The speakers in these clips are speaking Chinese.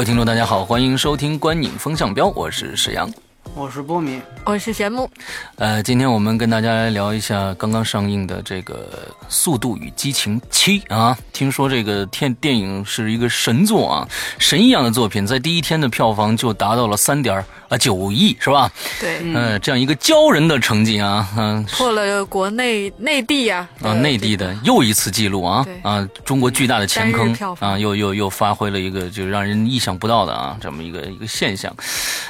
位听众，大家好，欢迎收听《观影风向标》，我是沈阳。我是波米，我是玄木。呃，今天我们跟大家来聊一下刚刚上映的这个《速度与激情七》啊。听说这个电电影是一个神作啊，神一样的作品，在第一天的票房就达到了三点啊九亿，是吧？对，嗯，这样一个骄人的成绩啊，嗯，破了国内内地啊啊内地的又一次记录啊啊，中国巨大的前坑啊，又又又发挥了一个就让人意想不到的啊这么一个一个现象。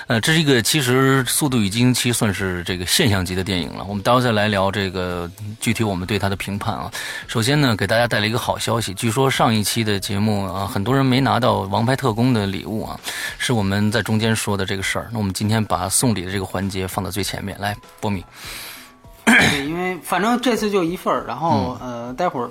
呃，这是一个其实《速度与激情七》算是这个现象级的电影了。我们待会再来聊这个具体我们对它的评判啊。首先呢，给大家带来一个好消息，据说上一期的节目啊，很多人没拿到《王牌特工》的礼物啊，是我们在中间说的这个事儿。那我们今天把送礼的这个环节放到最前面来，波米。对，因为反正这次就一份儿，然后、嗯。呃，待会儿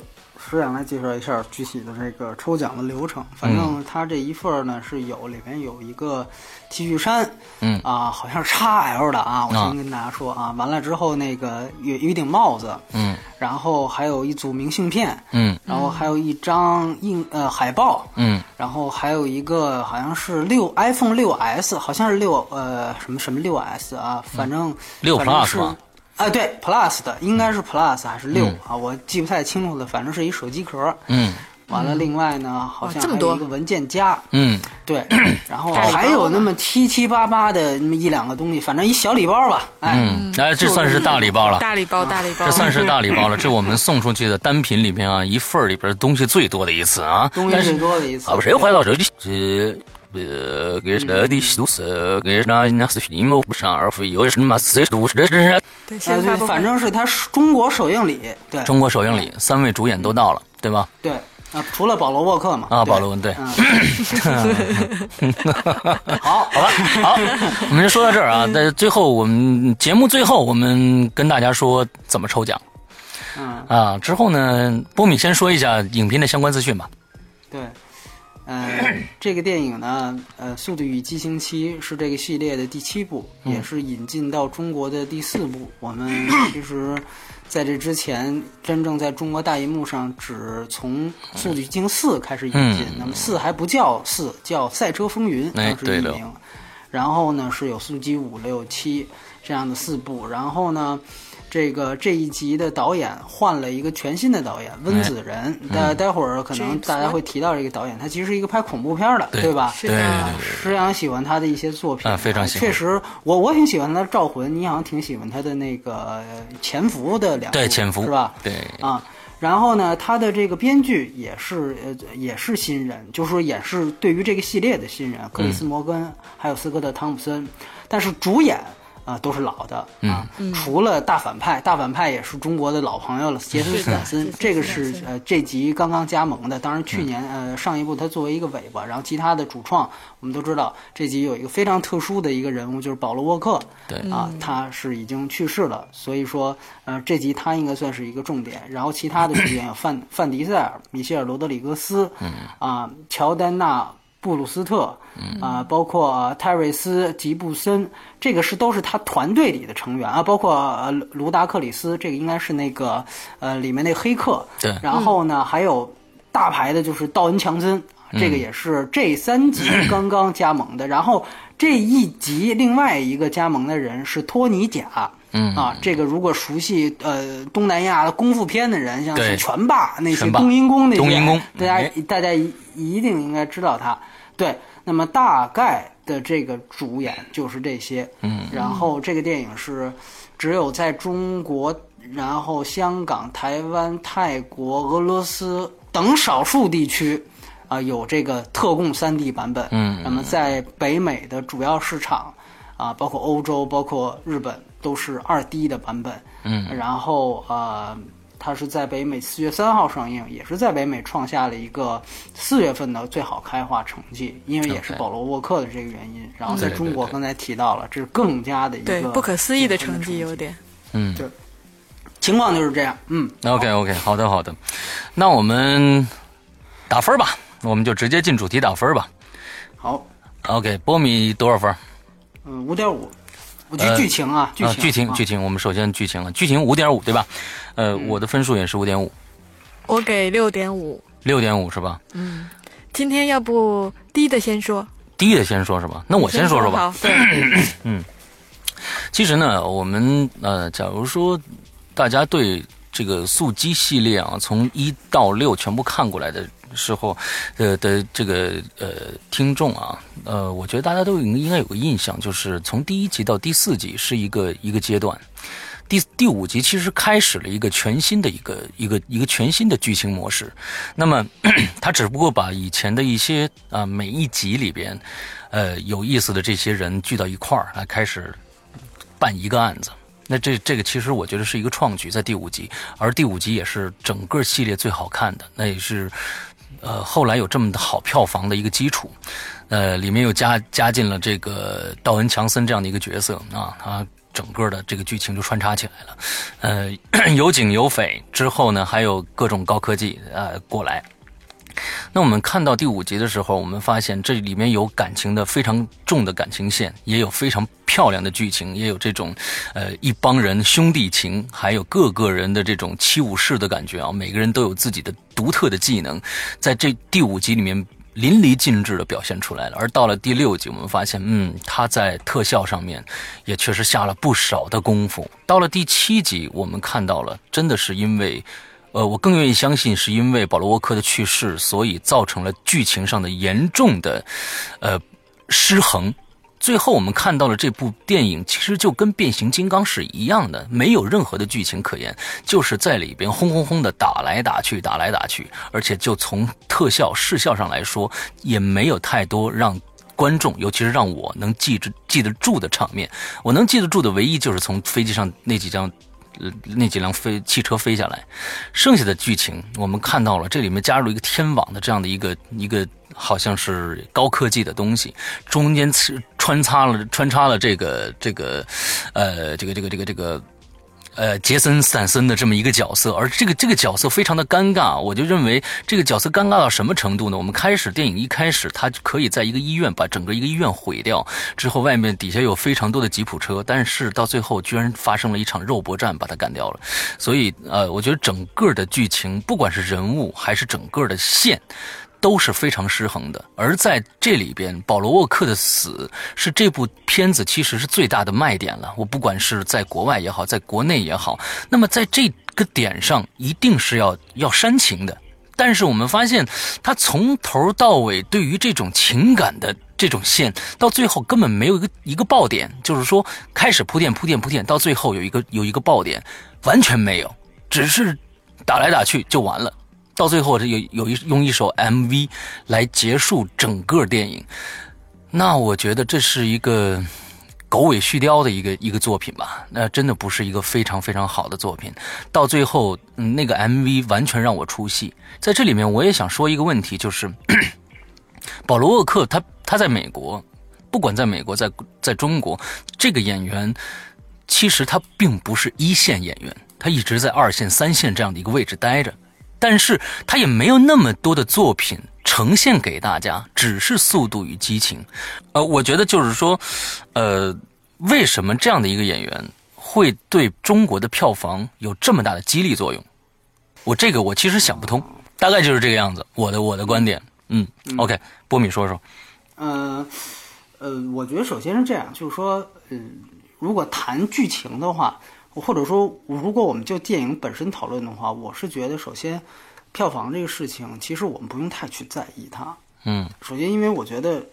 石阳来介绍一下具体的这个抽奖的流程。反正他这一份儿呢是有里面有一个 T 恤衫，嗯。啊，好像是 XL 的啊，我啊。先跟大家说啊，完了之后那个有有一顶帽子，嗯然后还有一组明信片，嗯。然后还有一张印呃海报，嗯。然后还有一个好像是六 iPhone 六 S，好像是六呃什么什么六 S 啊，反正六反正 Plus 是吧啊，对 Plus 的，应该是 Plus 还是六、嗯。啊？我记不太清楚了，反正是一手机壳。嗯完了，另外呢，好像这么多还有一个文件夹，嗯。对，然后还有那么七七八八的那么一两个东西，反正一小礼包吧，哎，嗯，哎，这算是大礼包了，大礼包，大礼包，这算是大礼包了。这我们送出去的单品里面啊，一份里边东西最多的一次啊。东西最多的一次。啊，谁怀到手里？这呃，给谁的都是给那那是你们不上而非有什么谁都是这是对，啊，对，先发布会反正是他中国首映礼，对中国首映礼，三位主演都到了，对吧？对啊，除了保罗沃克嘛，啊，保罗文对。嗯 好，好吧，好，我们就说到这儿啊。在最后，我们节目最后，我们跟大家说怎么抽奖嗯，啊。之后呢，波米先说一下影片的相关资讯吧。对，呃，这个电影呢，呃，《速度与激情七》是这个系列的第七部，也是引进到中国的第四部。我们其实在这之前，真正在中国大银幕上只从《速度与激情四》开始引进，嗯那么四还不叫四，叫《赛车风云》，哎当时对了译名。然后呢，是有《速激五六七》这样的四部，然后呢。这个这一集的导演换了一个全新的导演温子仁，待待会儿可能大家会提到这个导演，他其实是一个拍恐怖片的，对吧？是的，石阳喜欢他的一些作品，啊非常喜欢。确实，我我挺喜欢他的《招魂》，你好像挺喜欢他的那个呃《潜伏》的两部对，潜伏是吧？对，啊，然后呢，他的这个编剧也是呃也是新人，就是说也是对于这个系列的新人，克里斯摩根、还有斯科特汤普森，但是主演。啊、都是老的啊，除了大反派，大反派也是中国的老朋友了，杰森斯坦森，这个是呃这集刚刚加盟的，当然去年、呃上一部他作为一个尾巴，然后其他的主创我们都知道，这集有一个非常特殊的一个人物，就是保罗沃克，对啊，他是已经去世了，所以说，呃，这集他应该算是一个重点。然后其他的主演有范 范迪塞尔、米歇尔·罗德里格斯，嗯，啊，乔丹娜。布鲁斯特，啊、包括、呃泰瑞斯·吉布森，这个是都是他团队里的成员啊，包括呃卢达克里斯，这个应该是那个呃里面那黑客，对然后呢，还有大牌的就是道恩·强森，这个也是这三集刚刚加盟的。然后这一集另外一个加盟的人是托尼贾。嗯啊，这个如果熟悉呃东南亚的功夫片的人，像是拳霸那些冬阴功那些，冬阴功大家哎大家一一定应该知道他。对，那么大概的这个主演就是这些。嗯，然后这个电影是只有在中国，然后香港、台湾、泰国、俄罗斯等少数地区。啊、有这个特供 3D 版本，嗯那么在北美的主要市场，啊、包括欧洲、包括日本，都是二 D 的版本，嗯，然后呃，它是在北美四月三号上映，也是在北美创下了一个四月份的最好开画成绩，因为也是保罗沃克的这个原因。然后在对对对中国刚才提到了，这是更加的一对，个不可思议的成绩有点。嗯对情况就是这样，嗯，，OK OK，好的好的，那我们打分吧，我们就直接进主题打分吧。好，OK，波米多少分？嗯，五点五。我觉呃得剧情啊，剧啊，情，剧情啊剧情，我们首先剧情了，剧情五点五对吧？呃，嗯我的分数也是五点五，我给六点五。六点五是吧？嗯今天要不低的先说，低的先说是吧？那我先说说吧。好，对，其实呢，我们呃，假如说大家对这个速激系列啊，从一到六全部看过来的时候，呃的这个呃听众啊，呃，我觉得大家都应应该有个印象，就是从第一集到第四集是一个一个阶段。第第五集其实开始了一个全新的一个一个一个全新的剧情模式，那么 他只不过把以前的一些啊、每一集里边，呃有意思的这些人聚到一块儿来开始办一个案子。那这这个其实我觉得是一个创举，在第五集，而第五集也是整个系列最好看的，那也是呃后来有这么的好票房的一个基础。呃，里面又加加进了这个道恩·强森这样的一个角色啊，他整个的这个剧情就穿插起来了。呃，有警有匪，之后呢还有各种高科技呃过来。那我们看到第五集的时候，我们发现这里面有感情的非常重的感情线，也有非常漂亮的剧情，也有这种呃一帮人兄弟情，还有各个人的这种七武士的感觉啊，每个人都有自己的独特的技能，在这第五集里面淋漓尽致的表现出来了。而到了第六集，我们发现，嗯，他在特效上面也确实下了不少的功夫。到了第七集，我们看到了，真的是因为。呃，我更愿意相信是因为保罗沃克的去世，所以造成了剧情上的严重的，呃，失衡。最后我们看到了这部电影，其实就跟变形金刚是一样的，没有任何的剧情可言，就是在里边轰轰轰的打来打去，打来打去，而且就从特效视效上来说，也没有太多让。观众，尤其是让我能记着记得住的场面，我能记得住的唯一就是从飞机上那几张那几辆飞汽车飞下来，剩下的剧情我们看到了，这里面加入了一个天网的这样的一个一个好像是高科技的东西，中间穿插了穿插了这个这个呃这个这个这个这个。呃，杰森·斯坦森的这么一个角色，而这个这个角色非常的尴尬，我就认为这个角色尴尬到什么程度呢？我们开始电影一开始，他可以在一个医院把整个一个医院毁掉，之后外面底下有非常多的吉普车，但是到最后居然发生了一场肉搏战，把他干掉了。所以呃，我觉得整个的剧情，不管是人物还是整个的线。都是非常失衡的，而在这里边，保罗沃克的死是这部片子其实是最大的卖点了。我不管是在国外也好，在国内也好，那么在这个点上一定是要要煽情的。但是我们发现，他从头到尾对于这种情感的这种线，到最后根本没有一个一个爆点，就是说开始铺垫铺垫铺垫，到最后有一个有一个爆点，完全没有，只是打来打去就完了。到最后，这有有一用一首 MV 来结束整个电影，那我觉得这是一个狗尾续貂的一个一个作品吧。那真的不是一个非常非常好的作品。到最后，嗯，那个 MV 完全让我出戏。在这里面，我也想说一个问题，就是 保罗沃克他他在美国，不管在美国在在中国，这个演员其实他并不是一线演员，他一直在二线、三线这样的一个位置待着。但是他也没有那么多的作品呈现给大家，只是《速度与激情》。呃，我觉得就是说，呃，为什么这样的一个演员会对中国的票房有这么大的激励作用？我这个我其实想不通，大概就是这个样子。我的我的观点，嗯 o k 波米说说。呃，呃，我觉得首先是这样，就是说，嗯、如果谈剧情的话，或者说如果我们就电影本身讨论的话，我是觉得首先票房这个事情，其实我们不用太去在意它。嗯首先，因为我觉得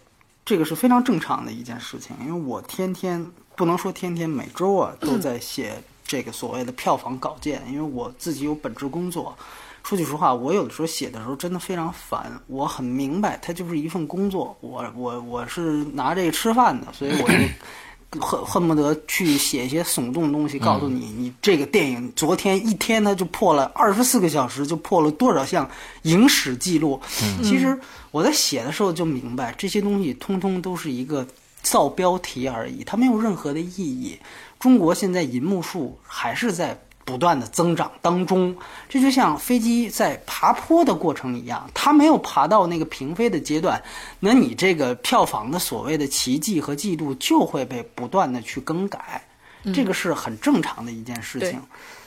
这个是非常正常的一件事情，因为我天天不能说天天每周啊都在写这个所谓的票房稿件，因为我自己有本职工作。说句实话，我有的时候写的时候真的非常烦。我很明白，它就是一份工作，我我我是拿这个吃饭的，所以我就恨恨不得去写一些耸动的东西，告诉你，你这个电影昨天一天它就破了二十四个小时，就破了多少项影史记录。其实我在写的时候就明白，这些东西通通都是一个造标题而已，它没有任何的意义。中国现在银幕数还是在。不断的增长当中，这就像飞机在爬坡的过程一样，它没有爬到那个平飞的阶段，那你这个票房的所谓的奇迹和记录就会被不断的去更改，这个是很正常的一件事情。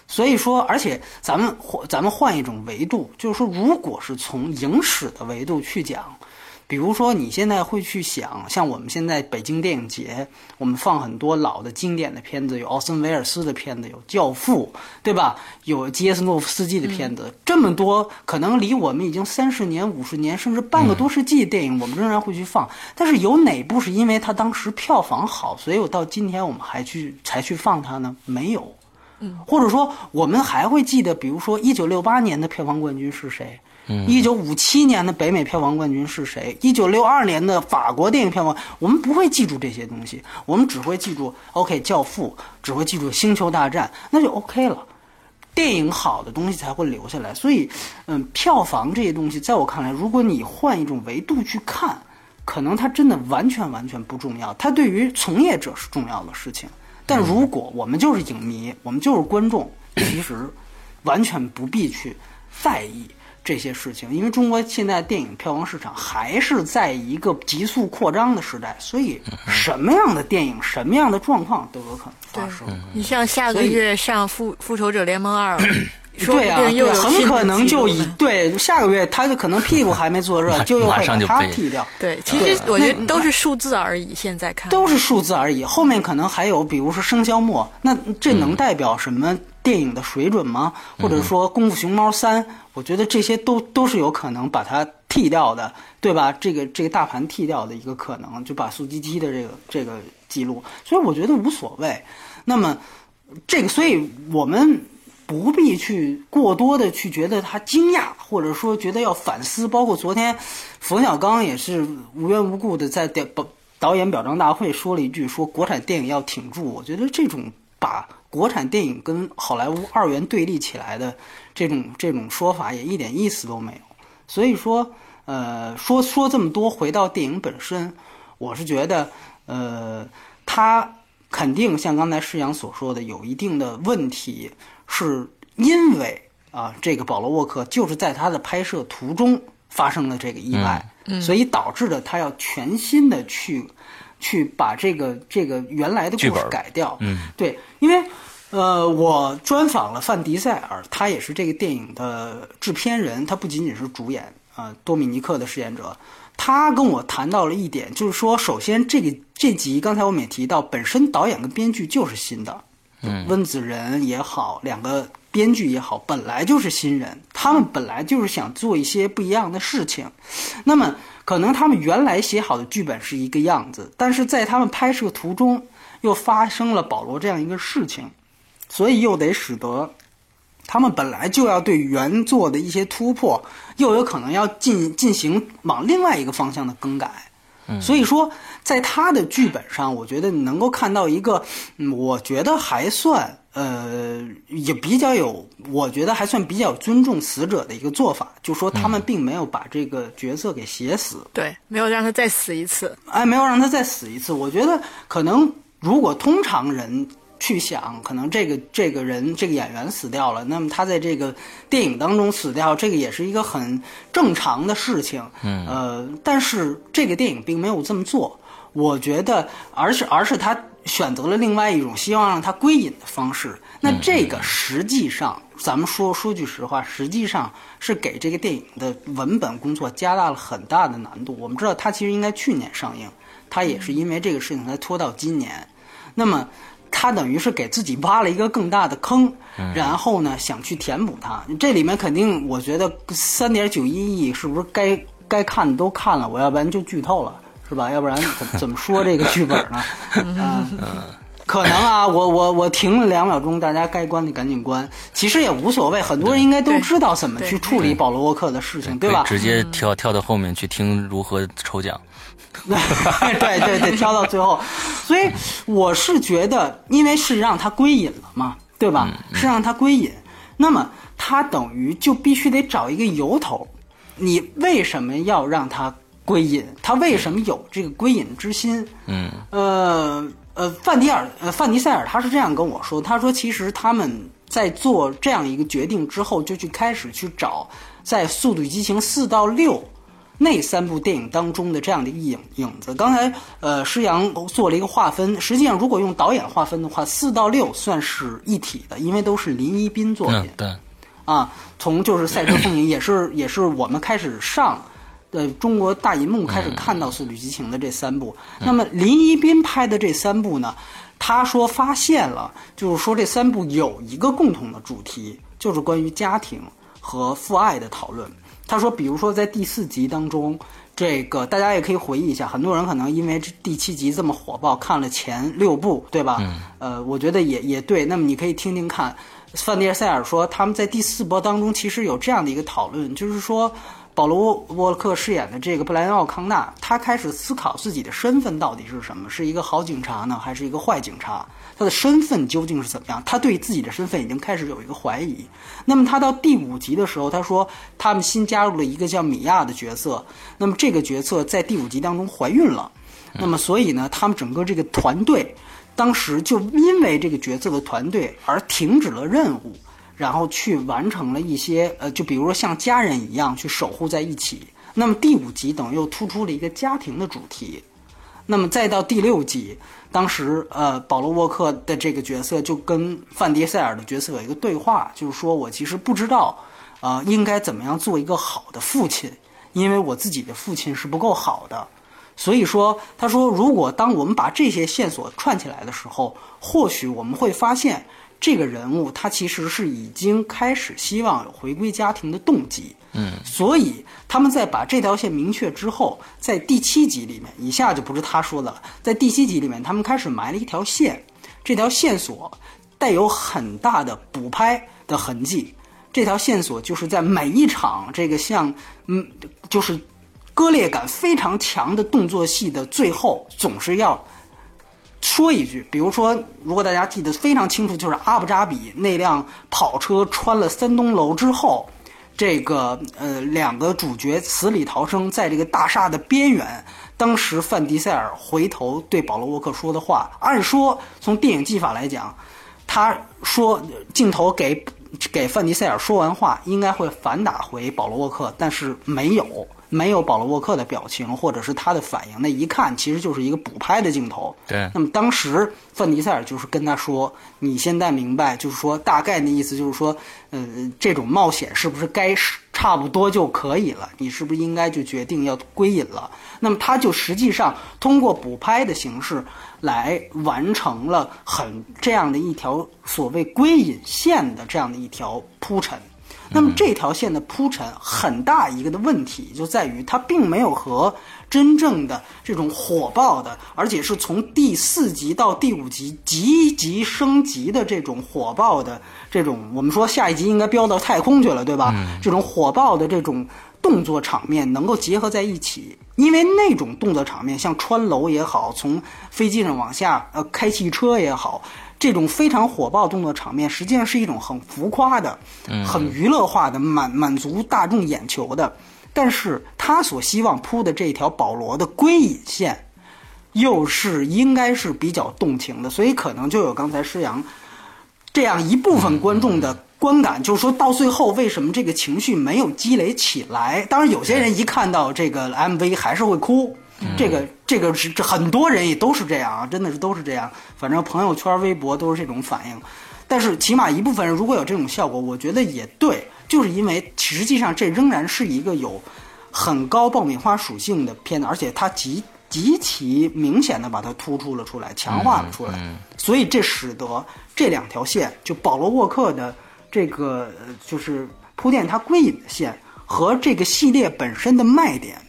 所以说，而且咱们换咱们换一种维度，就是说，如果是从影史的维度去讲。比如说，你现在会去想，像我们现在北京电影节，我们放很多老的经典的片子，有奥森威尔斯的片子，有《教父》，对吧？有基耶斯诺夫斯基的片子，这么多，可能离我们已经三十年、五十年，甚至半个多世纪的电影，我们仍然会去放。但是有哪部是因为它当时票房好，所以我到今天我们还去才去放它呢？没有。嗯。或者说，我们还会记得，比如说一九六八年的票房冠军是谁？一九五七年的北美票房冠军是谁？一九六二年的法国电影票房，我们不会记住这些东西，我们只会记住 OK《教父》，只会记住《星球大战》，那就 OK 了。电影好的东西才会留下来，所以，嗯，票房这些东西，在我看来，如果你换一种维度去看，可能它真的完全完全不重要。它对于从业者是重要的事情，但如果我们就是影迷，我们就是观众，其实完全不必去在意。这些事情，因为中国现在电影票房市场还是在一个急速扩张的时代，所以什么样的电影、什么样的状况都有可能发生。你像下个月上《复复仇者联盟二》，对啊，很可能就以对下个月他就可能屁股还没坐热，就又会把他剃掉。对，其实我觉得都是数字而已。现在看都是数字而已，后面可能还有，比如说生肖末，那这能代表什么？电影的水准吗？或者说《功夫熊猫三》，我觉得这些都都是有可能把它剃掉的，对吧？这个这个大盘剃掉的一个可能，就把速激激的这个这个记录，所以我觉得无所谓。那么这个，所以我们不必去过多的去觉得他惊讶，或者说觉得要反思。包括昨天冯小刚也是无缘无故的在导导演表彰大会说了一句，说国产电影要挺住。我觉得这种把。国产电影跟好莱坞二元对立起来的这种这种说法也一点意思都没有。所以说，呃，说说这么多，回到电影本身，我是觉得，呃，它肯定像刚才施阳所说的，有一定的问题，是因为啊，这个保罗沃克就是在他的拍摄途中发生了这个意外，所以导致的他要全新的去。去把这个这个原来的故事改掉，嗯，对，因为，呃，我专访了范迪塞尔，他也是这个电影的制片人，他不仅仅是主演，啊，多米尼克的饰演者，他跟我谈到了一点，就是说，首先这个这集刚才我们也提到，本身导演跟编剧就是新的，嗯，温子仁也好，两个编剧也好，本来就是新人，他们本来就是想做一些不一样的事情，那么。可能他们原来写好的剧本是一个样子，但是在他们拍摄途中又发生了保罗这样一个事情，所以又得使得他们本来就要对原作的一些突破，又有可能要进进行往另外一个方向的更改。所以说，在他的剧本上，我觉得你能够看到一个，我觉得还算。呃，也比较有，我觉得还算比较尊重死者的一个做法，就说他们并没有把这个角色给写死，对，没有让他再死一次，哎，没有让他再死一次。我觉得可能如果通常人去想，可能这个这个人这个演员死掉了，那么他在这个电影当中死掉，这个也是一个很正常的事情。嗯，呃，但是这个电影并没有这么做，我觉得，而是而是他。选择了另外一种希望让它归隐的方式，那这个实际上，咱们说说句实话，实际上是给这个电影的文本工作加大了很大的难度。我们知道它其实应该去年上映，它也是因为这个事情才拖到今年。那么，他等于是给自己挖了一个更大的坑，然后呢想去填补它。这里面肯定，我觉得三点九一亿是不是该该看的都看了？我要不然就剧透了。是吧？要不然怎么怎么说这个剧本呢？啊，可能啊，我我我停了两秒钟，大家该关的赶紧关。其实也无所谓，很多人应该都知道怎么去处理保罗沃克的事情，对吧？直接跳跳到后面去听如何抽奖。对 对对，挑到最后，所以我是觉得，因为是让他归隐了嘛，对吧？是让他归隐，那么他等于就必须得找一个由头，你为什么要让他归隐？他为什么有这个归隐之心？嗯，呃呃，范迪尔呃范迪塞尔他是这样跟我说，他说其实他们在做这样一个决定之后，就去开始去找在《速度与激情》四到六。那三部电影当中的这样的一影影子，刚才呃施洋做了一个划分，实际上如果用导演划分的话，四到六算是一体的，因为都是林一斌作品。对，啊，从就是《赛车风云》也是也是我们开始上，的中国大银幕开始看到《速度与激情》的这三部。那么林一斌拍的这三部呢，他说发现了，就是说这三部有一个共同的主题，就是关于家庭和父爱的讨论。他说，比如说在第四集当中，这个大家也可以回忆一下，很多人可能因为这第七集这么火爆，看了前六部，对吧？嗯。呃，我觉得也也对。那么你可以听听看，范迪尔塞尔说他们在第四波当中其实有这样的一个讨论，就是说。保罗沃克饰演的这个布莱恩奥康纳，他开始思考自己的身份到底是什么，是一个好警察呢，还是一个坏警察？他的身份究竟是怎么样？他对自己的身份已经开始有一个怀疑。那么他到第五集的时候，他说他们新加入了一个叫米娅的角色，那么这个角色在第五集当中怀孕了，那么所以呢，他们整个这个团队当时就因为这个角色的团队而停止了任务。然后去完成了一些，呃，就比如说像家人一样去守护在一起。那么第五集等于又突出了一个家庭的主题。那么再到第六集，当时呃，保罗沃克的这个角色就跟范迪塞尔的角色有一个对话，就是说我其实不知道，呃，应该怎么样做一个好的父亲，因为我自己的父亲是不够好的。所以说，他说，如果当我们把这些线索串起来的时候，或许我们会发现。这个人物他其实是已经开始希望有回归家庭的动机，嗯，所以他们在把这条线明确之后，在第七集里面，以下就不是他说的了，在第七集里面，他们开始埋了一条线，这条线索带有很大的补拍的痕迹，这条线索就是在每一场这个像嗯，就是割裂感非常强的动作戏的最后，总是要。说一句，比如说，如果大家记得非常清楚，就是阿布扎比那辆跑车穿了三栋楼之后，这个呃两个主角死里逃生，在这个大厦的边缘，当时范迪塞尔回头对保罗沃克说的话，按说从电影技法来讲，他说镜头给给范迪塞尔说完话，应该会反打回保罗沃克，但是没有。没有保罗沃克的表情，或者是他的反应，那一看其实就是一个补拍的镜头。对。那么当时范迪塞尔就是跟他说：“你现在明白，就是说大概的意思就是说，呃，这种冒险是不是该差不多就可以了？你是不是应该就决定要归隐了？那么他就实际上通过补拍的形式来完成了很这样的一条所谓归隐线的这样的一条铺陈。”那么这条线的铺陈很大一个的问题就在于，它并没有和真正的这种火爆的，而且是从第四集到第五集级级升级的这种火爆的这种，我们说下一集应该飙到太空去了，对吧？这种火爆的这种动作场面能够结合在一起，因为那种动作场面，像穿楼也好，从飞机上往下呃开汽车也好。这种非常火爆动作场面，实际上是一种很浮夸的、很娱乐化的、满满足大众眼球的。但是他所希望铺的这条保罗的归隐线，又是应该是比较动情的，所以可能就有刚才施阳这样一部分观众的观感，就是说到最后为什么这个情绪没有积累起来？当然，有些人一看到这个 MV 还是会哭。这个这个是这很多人也都是这样啊，真的是都是这样。反正朋友圈、微博都是这种反应。但是起码一部分人如果有这种效果，我觉得也对，就是因为实际上这仍然是一个有很高爆米花属性的片子，而且它极极其明显的把它突出了出来，强化了出来。所以这使得这两条线，就保罗沃克的这个就是铺垫他归隐的线和这个系列本身的卖点。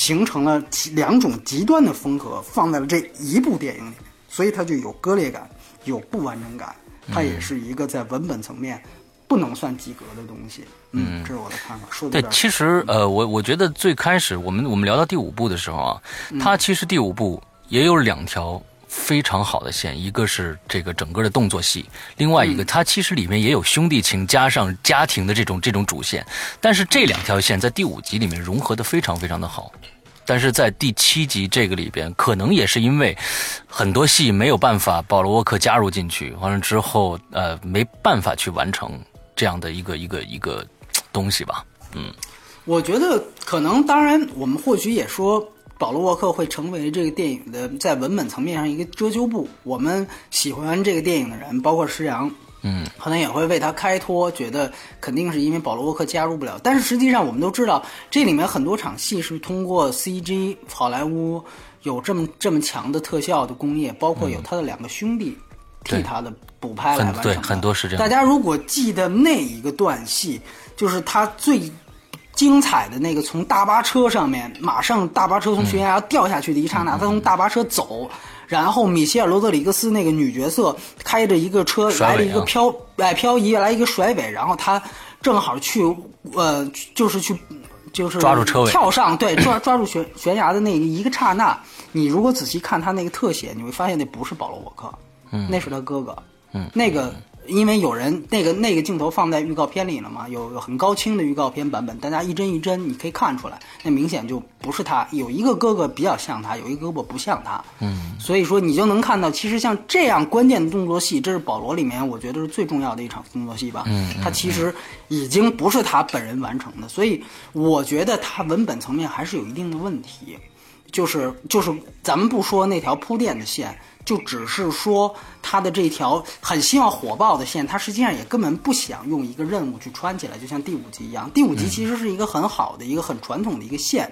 形成了两种极端的风格，放在了这一部电影里面，所以它就有割裂感。有不完整感，它也是一个在文本层面不能算及格的东西。嗯，这是我的看法。说的对，其实呃，我我觉得最开始我们我们聊到第五部的时候啊，它其实第五部也有两条非常好的线，一个是这个整个的动作戏，另外一个它其实里面也有兄弟情加上家庭的这种这种主线，但是这两条线在第五集里面融合的非常非常的好。但是在第七集这个里边，可能也是因为很多戏没有办法保罗沃克加入进去，完了之后，呃，没办法去完成这样的一个一个一个东西吧。嗯，我觉得可能，当然，我们或许也说，保罗沃克会成为这个电影的在文本层面上一个遮羞布。我们喜欢这个电影的人，包括石洋，嗯，可能也会为他开脱，觉得肯定是因为保罗沃克加入不了。但是实际上，我们都知道，这里面很多场戏是通过 CG 好莱坞有这么这么强的特效的工业，包括有他的两个兄弟替他的补拍来完成的。很对很多是这样大家如果记得那一个段戏，就是他最精彩的那个从大巴车上面，马上大巴车从悬崖掉下去的一刹嗯那，他从大巴车走，然后米歇尔·罗德里格斯那个女角色开着一个车来了一个漂哎漂移，来一个甩尾，然后她正好去呃就是去。就是抓住车尾。跳上，对，抓 抓住悬悬崖的那一个刹那，你如果仔细看他那个特写，你会发现那不是保罗沃克，嗯，那是他哥哥，嗯，那个因为有人那个那个镜头放在预告片里了嘛，有有很高清的预告片版本，大家一帧一帧你可以看出来，那明显就不是他，有一个哥哥比较像他，有一个胳膊不像他，嗯，所以说你就能看到，其实像这样关键的动作戏，这是保罗里面我觉得是最重要的一场动作戏吧，嗯，他其实已经不是他本人完成的，所以我觉得他文本层面还是有一定的问题。就是就是，咱们不说那条铺垫的线，就只是说他的这条很希望火爆的线，他实际上也根本不想用一个任务去穿起来，就像第五集一样。第五集其实是一个很好的一个很传统的一个线，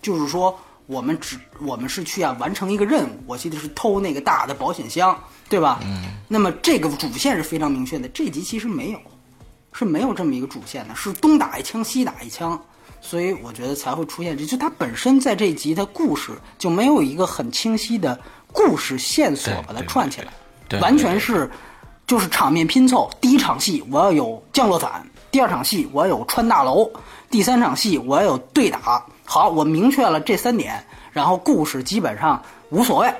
就是说我们只我们是去啊完成一个任务，我记得是偷那个大的保险箱，对吧？嗯。那么这个主线是非常明确的，这集其实没有，是没有这么一个主线的，是东打一枪西打一枪。所以我觉得才会出现这，就它本身在这一集的故事就没有一个很清晰的故事线索把它串起来，对完全是就是场面拼凑。第一场戏我要有降落伞，第二场戏我要有穿大楼，第三场戏我要有对打。好，我明确了这三点，然后故事基本上无所谓，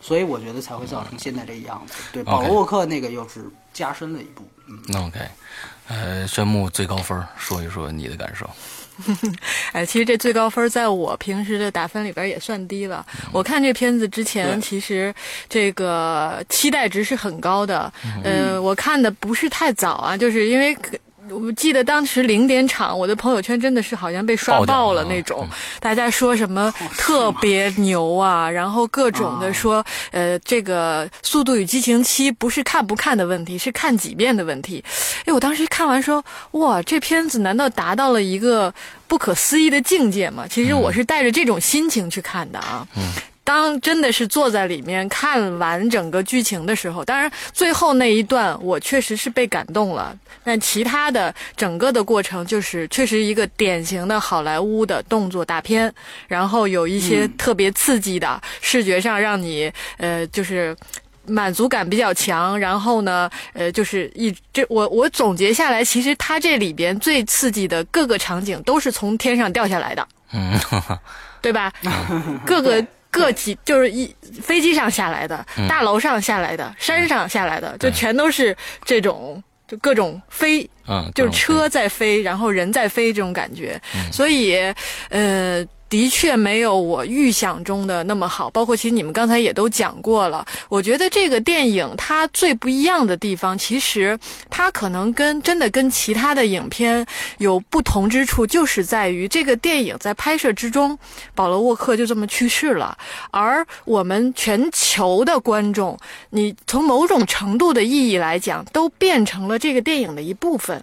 所以我觉得才会造成现在这样子。对，保罗沃克那个又是加深了一步。嗯，那 OK，呃，宣木最高分，说一说你的感受。哎，其实这最高分在我平时的打分里边也算低了。我看这片子之前，其实这个期待值是很高的。呃，我看的不是太早啊，就是因为可。我记得当时零点场，我的朋友圈真的是好像被刷爆了了那种，大家说什么特别牛啊，然后各种的说，呃，这个《速度与激情七》不是看不看的问题，是看几遍的问题。哎，我当时看完说，哇，这片子难道达到了一个不可思议的境界吗？其实我是带着这种心情去看的啊。嗯。当真的是坐在里面看完整个剧情的时候，当然最后那一段我确实是被感动了，但其他的整个的过程就是确实一个典型的好莱坞的动作大片，然后有一些特别刺激的，视觉上让你呃就是。满足感比较强，然后呢，呃，就是一这我我总结下来，其实它这里边最刺激的各个场景都是从天上掉下来的，嗯，对吧？各个各级就是一飞机上下来的，大楼上下来的，山上下来的，就全都是这种就各种飞，嗯，就是车在飞，然后人在飞这种感觉。所以，呃。的确没有我预想中的那么好，包括其实你们刚才也都讲过了。我觉得这个电影它最不一样的地方，其实它可能跟真的跟其他的影片有不同之处，就是在于这个电影在拍摄之中，保罗沃克就这么去世了，而我们全球的观众，你从某种程度的意义来讲，都变成了这个电影的一部分。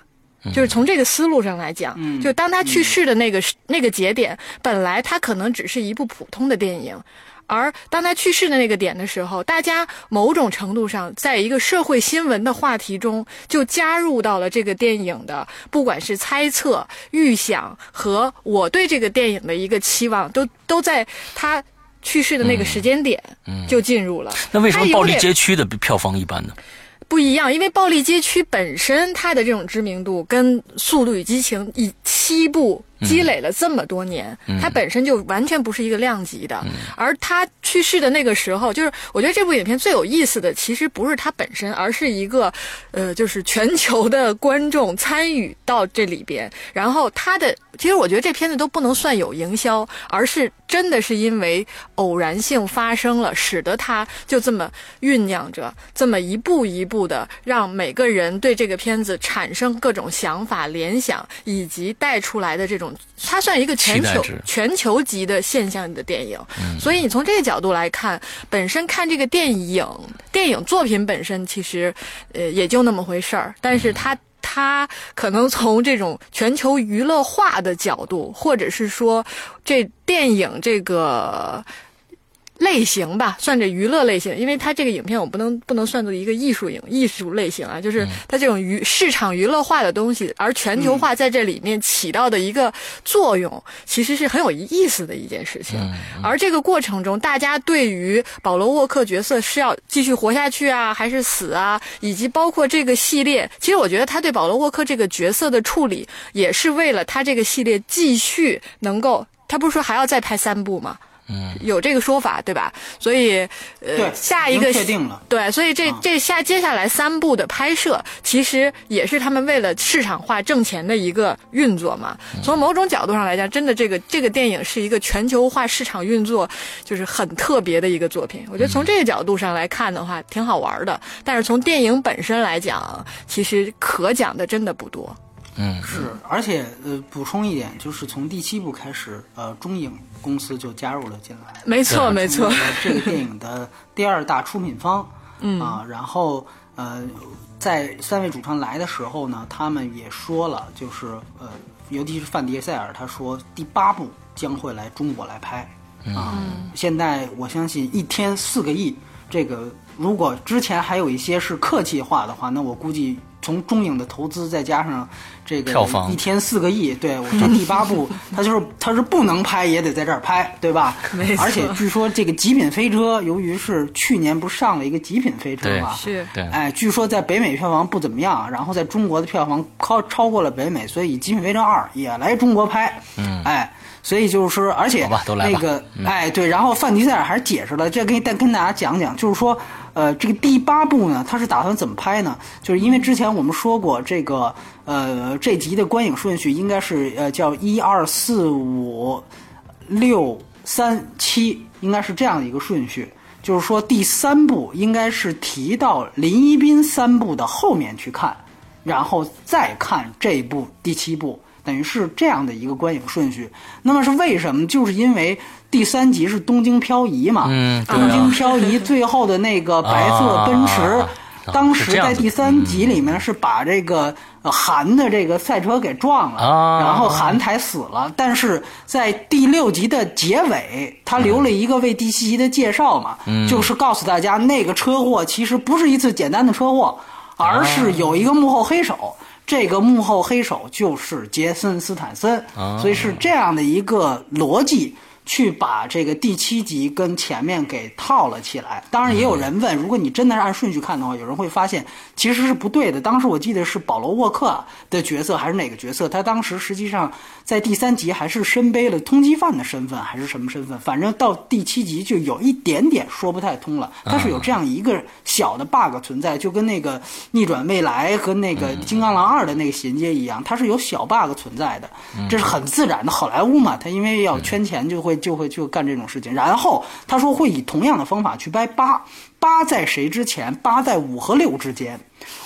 就是从这个思路上来讲，嗯就当他去世的那个、那个节点，本来他可能只是一部普通的电影，而当他去世的那个点的时候，大家某种程度上在一个社会新闻的话题中，就加入到了这个电影的，不管是猜测、预想和我对这个电影的一个期望，都都在他去世的那个时间点就进入了。那为什么暴力街区的票房一般呢？不一样，因为《暴力街区》本身它的这种知名度跟《速度与激情》以七部积累了这么多年，它本身就完全不是一个量级的。而他去世的那个时候，就是我觉得这部影片最有意思的，其实不是它本身，而是一个呃，就是全球的观众参与到这里边，然后他的其实我觉得这片子都不能算有营销，而是真的是因为偶然性发生了，使得它就这么酝酿着，这么一步一步的让每个人对这个片子产生各种想法、联想，以及带出来的这种，它算一个全球全球级的现象的电影。所以你从这个角度来看，本身看这个电影，电影作品本身其实呃也就那么回事儿，但是它。它可能从这种全球娱乐化的角度，或者是说这电影这个类型吧，算这娱乐类型，因为它这个影片我不能不能算作一个艺术影艺术类型啊，就是它这种娱市场娱乐化的东西，而全球化在这里面起到的一个作用，其实是很有意思的一件事情。而这个过程中，大家对于保罗沃克角色是要继续活下去啊，还是死啊，以及包括这个系列，其实我觉得他对保罗沃克这个角色的处理，也是为了他这个系列继续能够，他不是说还要再拍三部吗？嗯，有这个说法对吧？所以，呃，下一个确定了。对，所以这这下接下来三部的拍摄，其实也是他们为了市场化挣钱的一个运作嘛。从某种角度上来讲，真的这个这个电影是一个全球化市场运作，就是很特别的一个作品。我觉得从这个角度上来看的话，挺好玩的。但是从电影本身来讲，其实可讲的真的不多。嗯，是，而且呃，补充一点，就是从第七部开始，呃，中影公司就加入了进来，没错，没错这个电影的第二大出品方。嗯啊，然后呃，在三位主创来的时候呢，他们也说了，就是呃，尤其是范迪塞尔，他说第八部将会来中国来拍。啊，现在我相信一天四个亿，这个如果之前还有一些是客气话的话，那我估计从中影的投资再加上这个票房。一天四个亿，对我这第八部 他就是他是不能拍也得在这儿拍，对吧？没错。而且据说这个极品飞车，由于是去年不是上了一个极品飞车对嘛，是，哎，据说在北美票房不怎么样，然后在中国的票房超超过了北美，所以《极品飞车二》也来中国拍。嗯，哎，所以就是说，而且那个，哎，对，然后范迪塞尔还是解释了，这跟跟跟大家讲讲，就是说，呃，这个第八部呢，他是打算怎么拍呢？就是因为之前我们说过，这个呃，这集的观影顺序应该是呃叫一二四五六三七，应该是这样的一个顺序。就是说，第三部应该是提到林一斌三部的后面去看，然后再看这一部第七部，等于是这样的一个观影顺序。那么是为什么？就是因为第三集是东京漂移嘛，嗯啊东京漂移最后的那个白色奔驰。啊当时在第三集里面是把这个呃韩的这个赛车给撞了，啊然后韩才死了。但是在第六集的结尾，他留了一个为第七集的介绍嘛，嗯就是告诉大家那个车祸其实不是一次简单的车祸，而是有一个幕后黑手。这个幕后黑手就是杰森·斯坦森，啊所以是这样的一个逻辑。去把这个第七集跟前面给套了起来。当然，也有人问，如果你真的是按顺序看的话，有人会发现其实是不对的。当时我记得是保罗·沃克的角色还是哪个角色？他当时实际上在第三集还是身背了通缉犯的身份，还是什么身份？反正到第七集就有一点点说不太通了。它是有这样一个小的 bug 存在，就跟那个逆转未来和那个金刚狼二的那个衔接一样，它是有小 bug 存在的，这是很自然的。好莱坞嘛，它因为要圈钱，就会就会就干这种事情。然后他说会以同样的方法去掰八，八在谁之前？八在五和六之间。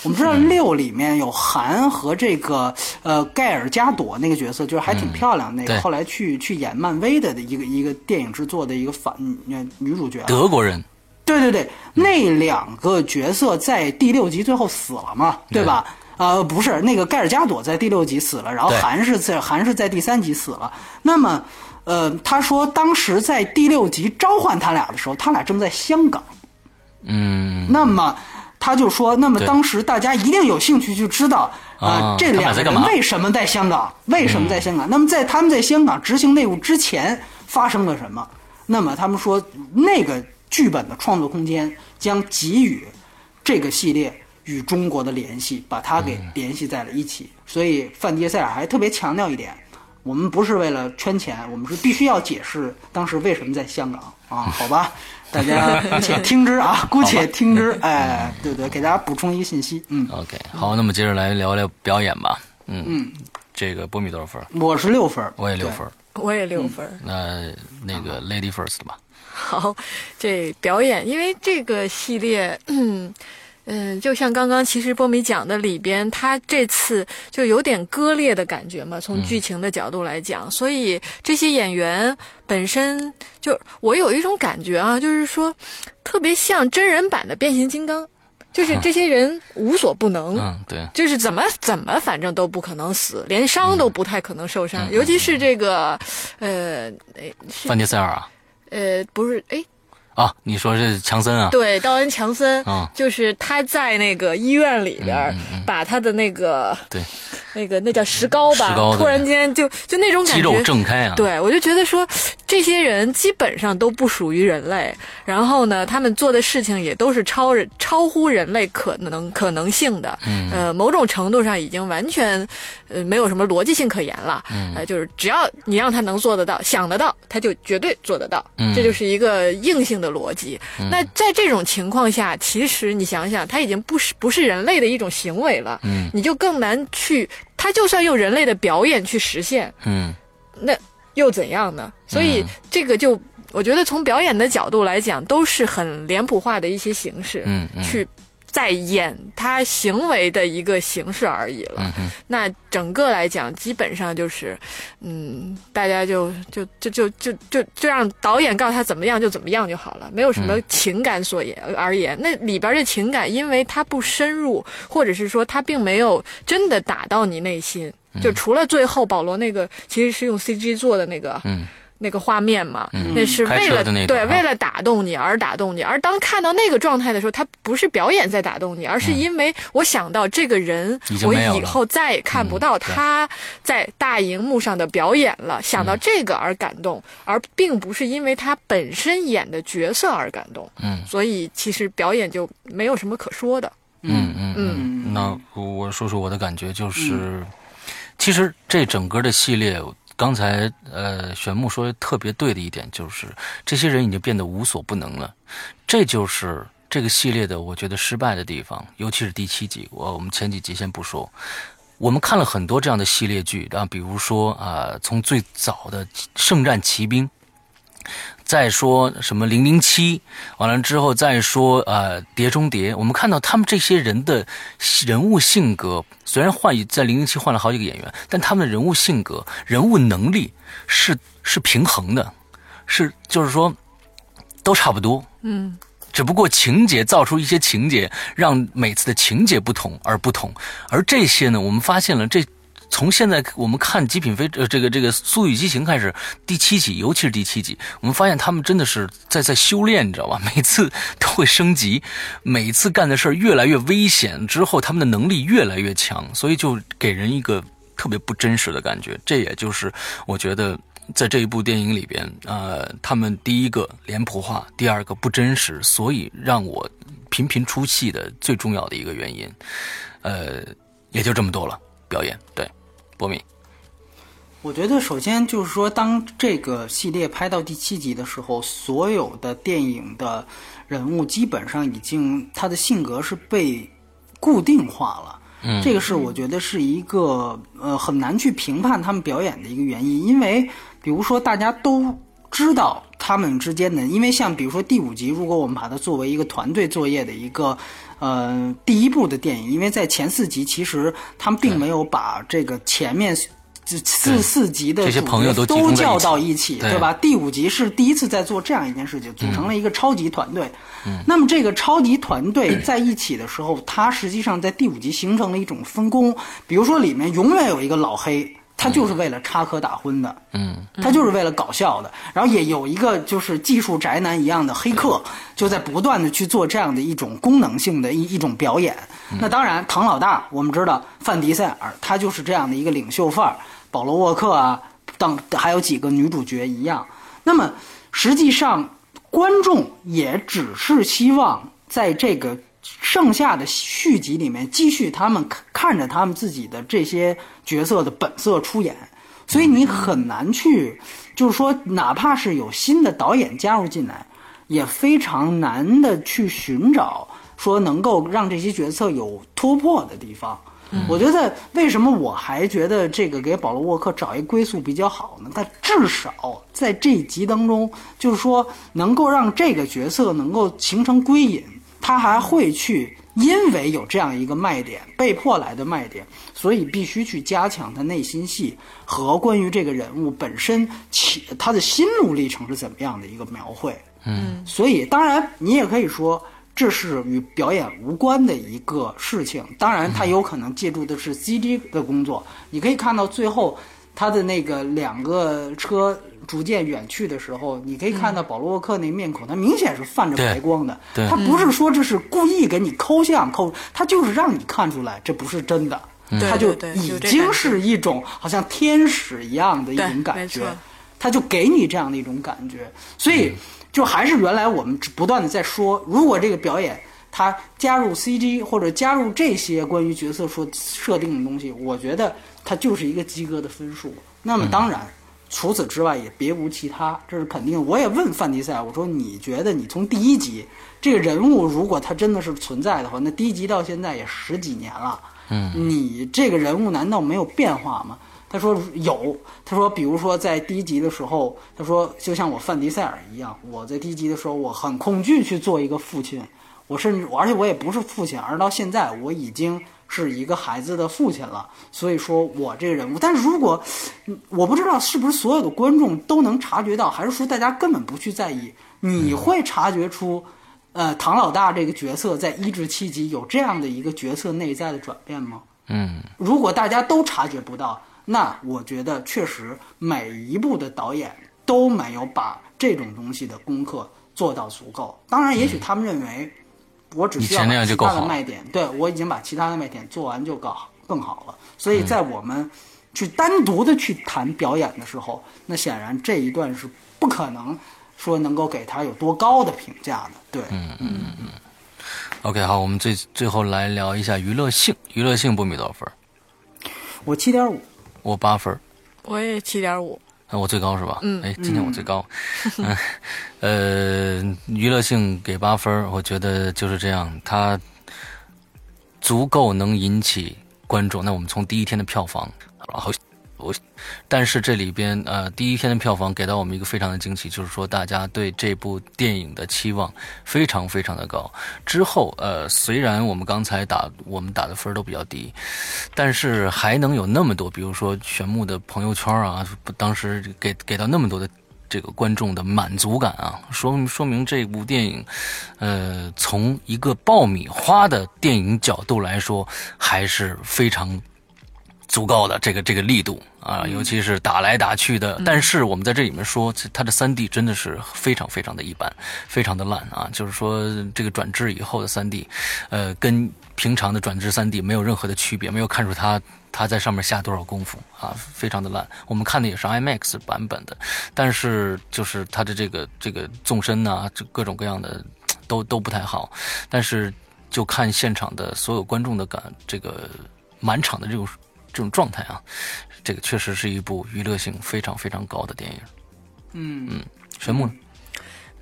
我们知道六里面有韩和这个呃盖尔加朵那个角色，就是还挺漂亮那个，后来去去演漫威的一个一个电影制作的一个反女女主角啊。德国人，对对对，那两个角色在第六集最后死了嘛，对吧？呃，不是，那个盖尔加朵在第六集死了，然后韩是在韩是在第三集死了。那么，呃，他说当时在第六集召唤他俩的时候，他俩正在香港。嗯，那么他就说，那么当时大家一定有兴趣去知道啊、啊这两个人为什么在香港？为什么在香港？那么在他们在香港执行内务之前发生了什么？那么他们说那个剧本的创作空间将给予这个系列与中国的联系，把它给联系在了一起。所以范迪塞尔还特别强调一点。我们不是为了圈钱，我们是必须要解释当时为什么在香港啊？好吧，大家姑且听之啊，姑且听之。哎，对对，给大家补充一个信息。嗯，OK，好，那么接着来聊聊表演吧。嗯嗯，这个波米多少分？我是六分，我也六分，我也六分。那那个 Lady First 吧。好，这表演，因为这个系列，嗯。嗯，就像刚刚其实波米讲的里边，他这次就有点割裂的感觉嘛，从剧情的角度来讲，所以这些演员本身就我有一种感觉啊，就是说特别像真人版的变形金刚，就是这些人无所不能，嗯，对，就是怎么怎么反正都不可能死，连伤都不太可能受伤，尤其是这个，呃，范迪塞尔啊，呃，不是，哎。啊，你说是强森啊？对，道恩·强森，就是他在那个医院里边，把他的那个对，那个那叫石膏吧，突然间就就那种感觉，肌肉正开啊！对，我就觉得说，这些人基本上都不属于人类，然后呢，他们做的事情也都是超人、超乎人类可能可能性的，呃，某种程度上已经完全呃没有什么逻辑性可言了，呃，就是只要你让他能做得到、想得到，他就绝对做得到，嗯。这就是一个硬性。的逻辑，那在这种情况下，其实你想想，他已经不是不是人类的一种行为了，嗯，你就更难去，他就算用人类的表演去实现，嗯，那又怎样呢？所以这个就，我觉得从表演的角度来讲，都是很脸谱化的一些形式，嗯，去。在演他行为的一个形式而已了。那整个来讲，基本上就是，嗯，大家就就就就就就就让导演告诉他怎么样就怎么样就好了，没有什么情感所言而言。那里边的情感，因为它不深入，或者是说它并没有真的打到你内心。就除了最后保罗那个，其实是用 CG 做的那个。那个画面嘛，那是为了对为了打动你而打动你，而当看到那个状态的时候，他不是表演在打动你，而是因为我想到这个人，我以后再也看不到他在大荧幕上的表演了，想到这个而感动，而并不是因为他本身演的角色而感动。嗯，所以其实表演就没有什么可说的。嗯嗯嗯，那我说说我的感觉，就是其实这整个的系列。刚才呃，玄木说的特别对的一点就是，这些人已经变得无所不能了，这就是这个系列的我觉得失败的地方，尤其是第七集。我我们前几集先不说，我们看了很多这样的系列剧啊，比如说啊，从最早的《圣战骑兵》。再说什么零零七，完了之后再说呃碟中谍，我们看到他们这些人的人物性格，虽然换在零零七换了好几个演员，但他们的人物性格、人物能力是是平衡的，是就是说都差不多，嗯，只不过情节造出一些情节，让每次的情节不同而不同，而这些呢，我们发现了这。从现在我们看《极品飞》呃，这个这个《速度与激情》开始，第七集，尤其是第七集，我们发现他们真的是在在修炼，你知道吧？每次都会升级，每次干的事儿越来越危险，之后他们的能力越来越强，所以就给人一个特别不真实的感觉。这也就是我觉得在这一部电影里边，呃，他们第一个脸谱化，第二个不真实，所以让我频频出戏的最重要的一个原因，呃，也就这么多了。表演对。我觉得首先就是说，当这个系列拍到第七集的时候，所有的电影的人物基本上已经他的性格是被固定化了。嗯，这个是我觉得是一个呃很难去评判他们表演的一个原因，因为比如说大家都知道他们之间的，因为像比如说第五集，如果我们把它作为一个团队作业的一个。呃，第一部的电影，因为在前四集，其实他们并没有把这个前面四四集的这些朋友都都叫到一起，对吧？第五集是第一次在做这样一件事情，组成了一个超级团队。那么这个超级团队在一起的时候，它实际上在第五集形成了一种分工，比如说里面永远有一个老黑。他就是为了插科打诨的，嗯，他就是为了搞笑的。然后也有一个就是技术宅男一样的黑客，就在不断的去做这样的一种功能性的一一种表演。那当然，唐老大我们知道，范迪塞尔他就是这样的一个领袖范儿。保罗沃克啊，等还有几个女主角一样。那么实际上观众也只是希望在这个剩下的续集里面继续他们看看着他们自己的这些角色的本色出演，所以你很难去，就是说，哪怕是有新的导演加入进来，也非常难的去寻找说能够让这些角色有突破的地方。我觉得为什么我还觉得这个给保罗沃克找一归宿比较好呢？他至少在这一集当中，就是说能够让这个角色能够形成归隐，他还会去因为有这样一个卖点，被迫来的卖点，所以必须去加强他内心戏和关于这个人物本身起他的心路历程是怎么样的一个描绘。嗯，所以当然你也可以说。这是与表演无关的一个事情，当然，他有可能借助的是 CG 的工作。你可以看到最后他的那个两个车逐渐远去的时候，你可以看到保罗沃克那面孔，他明显是泛着白光的。对。他不是说这是故意给你抠像抠，他就是让你看出来这不是真的，他就已经是一种好像天使一样的一种感觉，他就给你这样的一种感觉，所以就还是原来我们不断的在说，如果这个表演他加入 CG 或者加入这些关于角色说设定的东西，我觉得他就是一个及格的分数。那么当然。除此之外也别无其他，这是肯定。我也问范迪塞，我说你觉得你从第一集这个人物，如果他真的是存在的话，那第一集到现在也十几年了，嗯，你这个人物难道没有变化吗？他说有，他说比如说在第一集的时候，他说就像我范迪塞尔一样，我在第一集的时候我很恐惧去做一个父亲，我甚至而且我也不是父亲，而到现在我已经是一个孩子的父亲了，所以说我这个人物，但是如果嗯我不知道是不是所有的观众都能察觉到，还是说大家根本不去在意，你会察觉出。呃，唐老大这个角色在一至七集有这样的一个角色内在的转变吗？嗯，如果大家都察觉不到，那我觉得确实每一部的导演都没有把这种东西的功课做到足够。当然，也许他们认为我只需要以前那样把其他的就够好卖点，对我已经把其他的卖点做完就更好更好了。所以在我们去单独的去谈表演的时候，那显然这一段是不可能说能够给他有多高的评价的。对，嗯嗯嗯 OK，好，我们最最后来聊一下娱乐性。娱乐性，波米多少分？我七点五。我八分。我也七点五。啊，我最高是吧？嗯哎，今天我最高。嗯，呃，娱乐性给八分，我觉得就是这样，它足够能引起观众。那我们从第一天的票房，然后我，但是这里边呃，第一天的票房给到我们一个非常的惊喜，就是说大家对这部电影的期望非常非常的高。之后呃，虽然我们刚才打我们打的分都比较低，但是还能有那么多，比如说玄牧的朋友圈啊，当时给给到那么多的这个观众的满足感啊，说说明这部电影，呃，从一个爆米花的电影角度来说，还是非常足够的这个这个力度啊，尤其是打来打去的。但是我们在这里面说，这它的三 D 真的是非常非常的一般，非常的烂啊。就是说，这个转制以后的三 D，呃，跟平常的转制三 D 没有任何的区别，没有看出它它在上面下多少功夫啊，非常的烂。我们看的也是 IMAX 版本的，但是就是它的这个这个纵深呐、这各种各样的都都不太好。但是就看现场的所有观众的感，这个满场的这种这种状态啊，这个确实是一部娱乐性非常非常高的电影。嗯嗯，玄牧呢？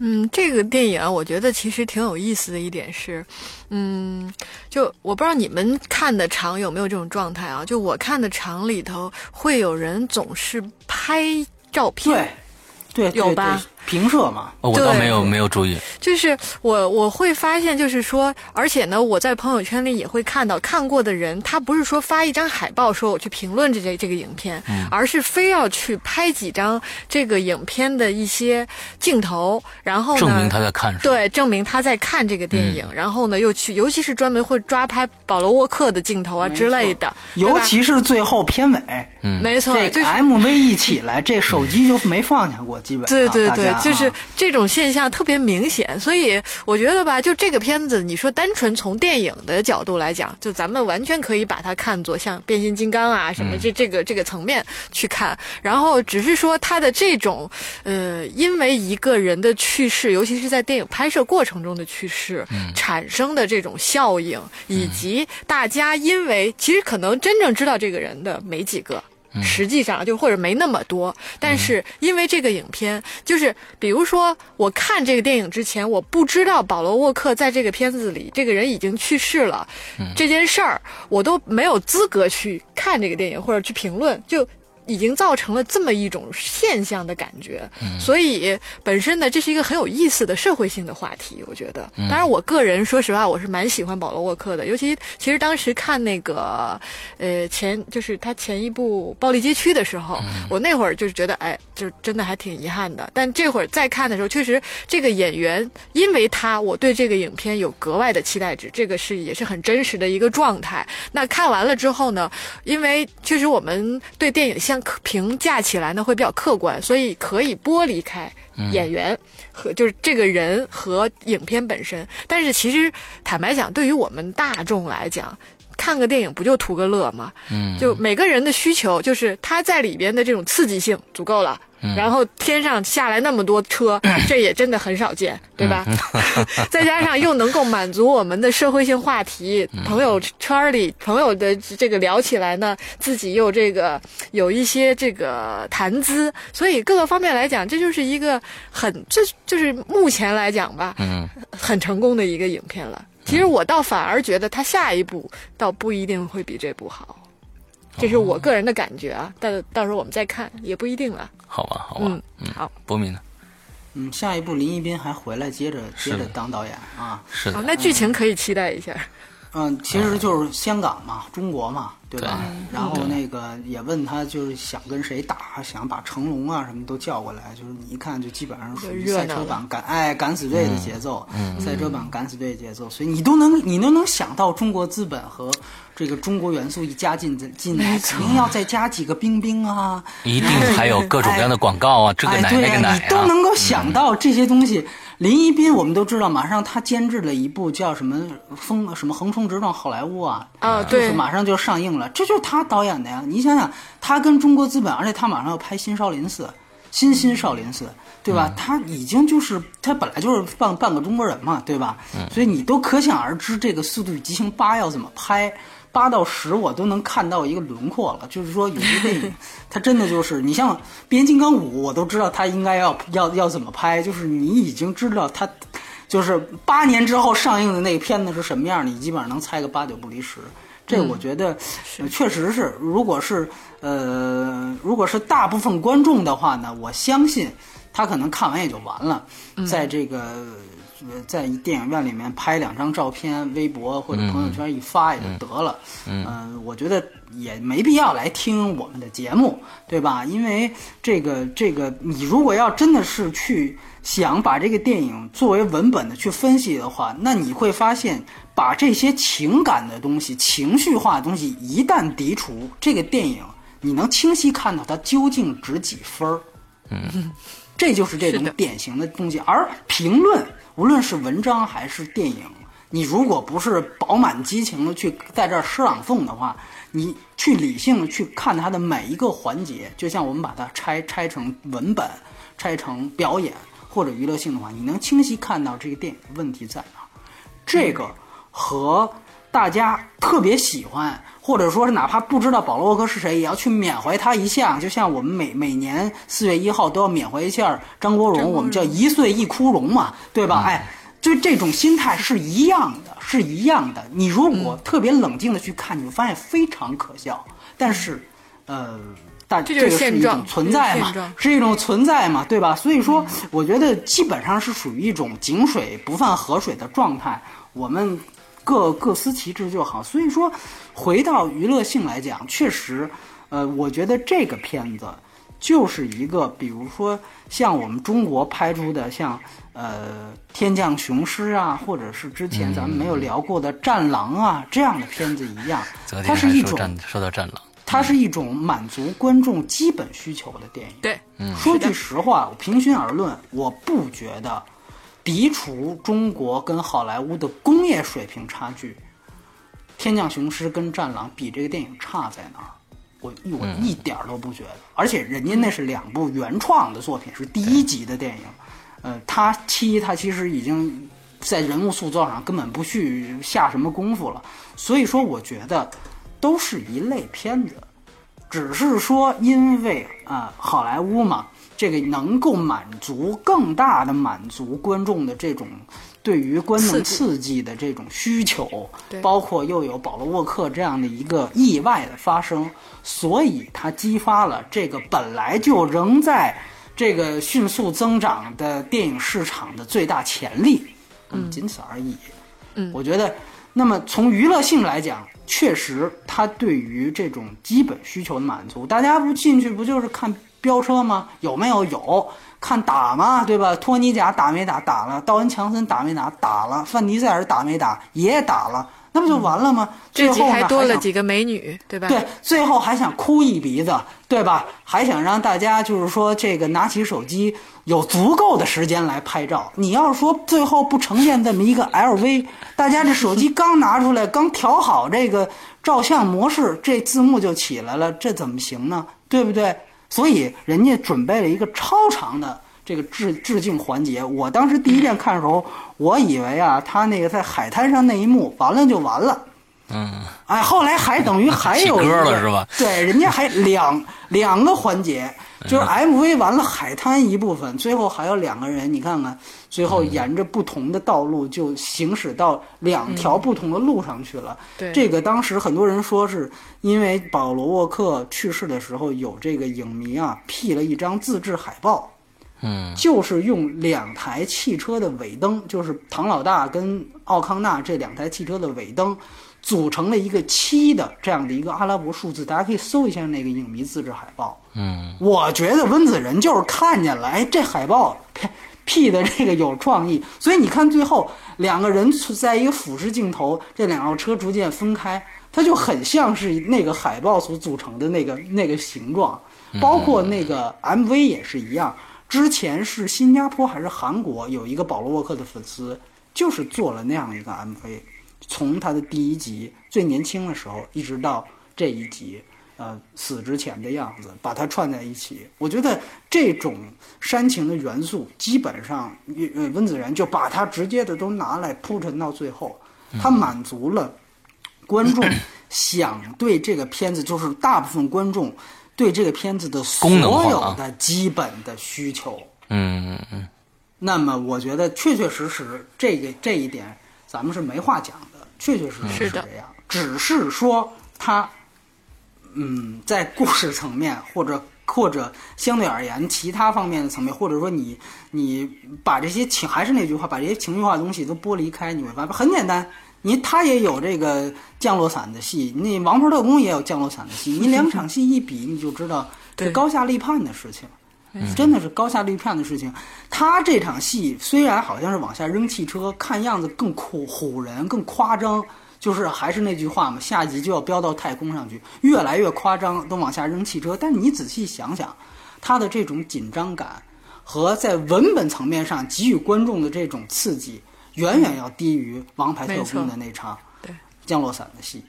嗯，这个电影啊，我觉得其实挺有意思的一点是，嗯，就我不知道你们看的场有没有这种状态啊？就我看的场里头，会有人总是拍照片，对，对有吧？对平射嘛，哦，我倒没有没有注意。就是我我会发现，就是说，而且呢，我在朋友圈里也会看到看过的人，他不是说发一张海报说我去评论这这这个影片，而是非要去拍几张这个影片的一些镜头，然后呢，证明他在看什么。对，证明他在看这个电影，然后呢，又去，尤其是专门会抓拍保罗沃克的镜头啊之类的，尤其是最后片尾，嗯没错，这个 MV 一起来，这手机就没放下过，基本上对对对，就是这种现象特别明显，所以我觉得吧，就这个片子，你说单纯从电影的角度来讲，就咱们完全可以把它看作像变形金刚啊什么这这个这个层面去看，然后只是说它的这种呃，因为一个人的去世，尤其是在电影拍摄过程中的去世，产生的这种效应，以及大家因为其实可能真正知道这个人的没几个。实际上就或者没那么多，但是因为这个影片，就是比如说我看这个电影之前，我不知道保罗沃克在这个片子里这个人已经去世了，这件事儿我都没有资格去看这个电影或者去评论就。已经造成了这么一种现象的感觉，所以本身呢，这是一个很有意思的社会性的话题，我觉得。当然，我个人说实话，我是蛮喜欢保罗沃克的，尤其其实当时看那个呃前就是他前一部《暴力街区》的时候，我那会儿就是觉得哎，就真的还挺遗憾的。但这会儿再看的时候，确实这个演员因为他，我对这个影片有格外的期待值，这个是也是很真实的一个状态。那看完了之后呢，因为确实我们对电影相评价起来呢会比较客观，所以可以剥离开演员和就是这个人和影片本身。但是其实坦白讲，对于我们大众来讲，看个电影不就图个乐吗？嗯，就每个人的需求就是他在里边的这种刺激性足够了。嗯然后天上下来那么多车，这也真的很少见，对吧？再加上又能够满足我们的社会性话题，朋友圈里朋友的这个聊起来呢，自己又这个有一些这个谈资，所以各个方面来讲，这就是一个很这就是目前来讲吧，嗯，很成功的一个影片了。其实我倒反而觉得他下一部倒不一定会比这部好。这是我个人的感觉啊，但到时候我们再看也不一定了。好吧，好吧，嗯，好，波明呢？嗯，下一部林一斌还回来接着接着当导演啊，是的，那剧情可以期待一下。嗯，其实就是香港嘛，中国嘛，对吧？然后那个也问他，就是想跟谁打，想把成龙啊什么都叫过来，就是你一看就基本上属于赛车版敢哎敢死队的节奏，赛车版敢死队节奏，所以你都能你都能想到中国资本和这个中国元素一加进进来，肯定要再加几个冰冰啊，一定还有各种各样的广告啊，这个奶那个奶啊，你都能够想到这些东西。林一斌，我们都知道，马上他监制了一部叫什么《风什么横冲直撞好莱坞》啊，啊，就是马上就上映了，这就是他导演的呀。你想想，他跟中国资本，而且他马上要拍《新少林寺》，新新少林寺，对吧？他已经就是他本来就是半半个中国人嘛，对吧？所以你都可想而知，这个《速度与激情八》要怎么拍。八到十我都能看到一个轮廓了，就是说有些电影，它真的就是你像《变形金刚五》，我都知道它应该要要要怎么拍，就是你已经知道它，就是八年之后上映的那个片子是什么样，你基本上能猜个八九不离十。这我觉得确实是，如果是呃，如果是大部分观众的话呢，我相信他可能看完也就完了，在这个。在电影院里面拍两张照片，微博或者朋友圈一发也就得了。嗯，我觉得也没必要来听我们的节目，对吧？因为这个这个，你如果要真的是去想把这个电影作为文本的去分析的话，那你会发现，把这些情感的东西、情绪化的东西一旦涤除，这个电影你能清晰看到它究竟值几分儿。嗯，这就是这种典型的东西，而评论。无论是文章还是电影，你如果不是饱满激情的去在这儿诗朗诵的话，你去理性的去看它的每一个环节，就像我们把它拆拆成文本、拆成表演或者娱乐性的话，你能清晰看到这个电影的问题在哪。这个和大家特别喜欢，或者说是哪怕不知道保罗沃克是谁，也要去缅怀他一下。就像我们每每年四月一号都要缅怀一下张国荣，我们叫一岁一枯荣嘛，对吧？哎，就这种心态是一样的，是一样的。你如果特别冷静的去看，你会发现非常可笑。但是，呃，但这个是一种存在嘛，是一种存在嘛，对吧？所以说，我觉得基本上是属于一种井水不犯河水的状态。我们。各各司其职就好，所以说，回到娱乐性来讲，确实，呃，我觉得这个片子就是一个，比如说像我们中国拍出的，像呃《天降雄狮》啊，或者是之前咱们没有聊过的《战狼》啊这样的片子一样，它是一种说到《战狼》，它是一种满足观众基本需求的电影。对，说句实话，我平心而论，我不觉得涤除中国跟好莱坞的工业水平差距，《天降雄狮》跟《战狼》比这个电影差在哪儿？我我一点儿都不觉得，而且人家那是两部原创的作品，是第一集的电影。呃，他七他其实已经在人物塑造上根本不去下什么功夫了，所以说我觉得都是一类片子，只是说因为啊、好莱坞嘛，这个能够满足更大的满足观众的这种对于观众刺激。的这种需求对，包括又有保罗沃克这样的一个意外的发生，所以它激发了这个本来就仍在这个迅速增长的电影市场的最大潜力，嗯，仅此而已。嗯。我觉得，那么从娱乐性来讲，确实它对于这种基本需求的满足，大家不进去不就是看飙车吗？有没有？有。看打吗？对吧？托尼贾打没打？打了。道恩强森打没打？打了。范迪塞尔打没打？也打了。那不就完了吗？最后还多了几个美女，对吧？对，最后还想哭一鼻子，对吧？还想让大家就是说，这个拿起手机有足够的时间来拍照。你要是说最后不呈现这么一个 LV，大家这手机刚拿出来，刚调好这个照相模式，这字幕就起来了，这怎么行呢？对不对？所以人家准备了一个超长的这个致致敬环节。我当时第一遍看的时候，我以为啊，他那个在海滩上那一幕完了就完了。嗯，哎，后来还等于 还有一个了是吧？对，人家还两两个环节，就是 MV 完了海滩一部分，最后还有两个人，你看看，最后沿着不同的道路就行驶到两条不同的路上去了。对这个当时很多人说是因为保罗沃克去世的时候，有这个影迷啊 P 了一张自制海报。嗯，就是用两台汽车的尾灯，就是唐老大跟奥康纳这两台汽车的尾灯，组成了一个七的这样的一个阿拉伯数字。大家可以搜一下那个影迷自制海报。嗯，我觉得温子仁就是看见了，哎，这海报 P 的这个有创意，所以你看最后两个人在一个俯视镜头，这两辆车逐渐分开，它就很像是那个海报所组成的那个 那个形状，包括那个 MV 也是一样。之前是新加坡还是韩国有一个保罗沃克的粉丝，就是做了那样一个 MV，从他的第一集最年轻的时候一直到这一集，呃，死之前的样子，把它串在一起。我觉得这种煽情的元素，基本上，呃，温子仁就把它直接的都拿来铺陈到最后，他满足了观众想对这个片子，就是大部分观众对这个片子的所有啊的基本的需求。嗯嗯嗯，那么我觉得确确实实这个这一点咱们是没话讲的，确确实实是这样。只是说他，嗯，在故事层面或者或者相对而言其他方面的层面，或者说你你把这些情还是那句话，把这些情绪化的东西都剥离开，你会发现很简单。你他也有这个降落伞的戏，那《王牌特工》也有降落伞的戏，你两场戏一比，你就知道这对高下立判的事情。真的是高下立判的事情。他这场戏虽然好像是往下扔汽车，看样子更酷唬人、更夸张，就是还是那句话嘛，下集就要飙到太空上去，越来越夸张，都往下扔汽车。但你仔细想想，他的这种紧张感和在文本层面上给予观众的这种刺激，远远要低于《王牌特工》的那场降落伞的戏。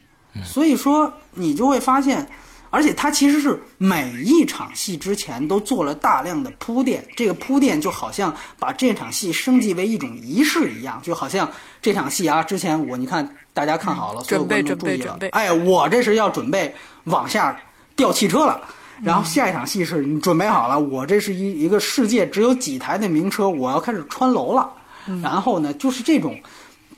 所以说，你就会发现，而且它其实是每一场戏之前都做了大量的铺垫，这个铺垫就好像把这场戏升级为一种仪式一样，就好像这场戏啊，之前我你看大家看好了，所有准备观众注意了准备准备，哎，我这是要准备往下掉汽车了。然后下一场戏是你准备好了，我这是一一个世界只有几台的名车，我要开始穿楼了。然后呢，就是这种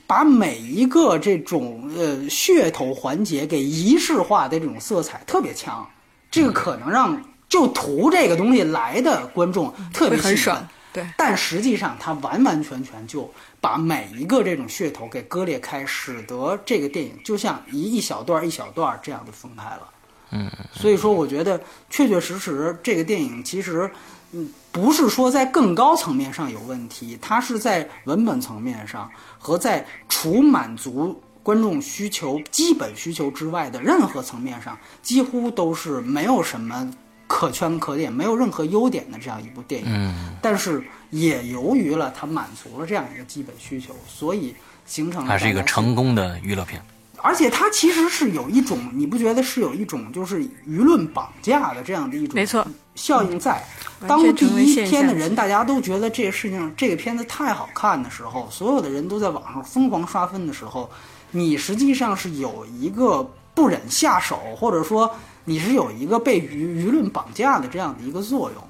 把每一个这种呃噱头环节给仪式化的这种色彩特别强，这个可能让就图这个东西来的观众特别兴奋会很爽。对但实际上，它完完全全就把每一个这种噱头给割裂开，使得这个电影就像一一小段一小段这样的分开了。嗯，所以说，我觉得确确实实这个电影其实，嗯，不是说在更高层面上有问题，它是在文本层面上和在除满足观众需求基本需求之外的任何层面上，几乎都是没有什么可圈可点、没有任何优点的这样一部电影。嗯，但是也由于了它满足了这样一个基本需求，所以形成了它是一个成功的娱乐片。而且它其实是有一种，你不觉得是有一种就是舆论绑架的这样的一种没错效应在？当第一天的人大家都觉得这个事情这个片子太好看的时候，所有的人都在网上疯狂刷分的时候，你实际上是有一个不忍下手，或者说你是有一个被舆舆论绑架的这样的一个作用。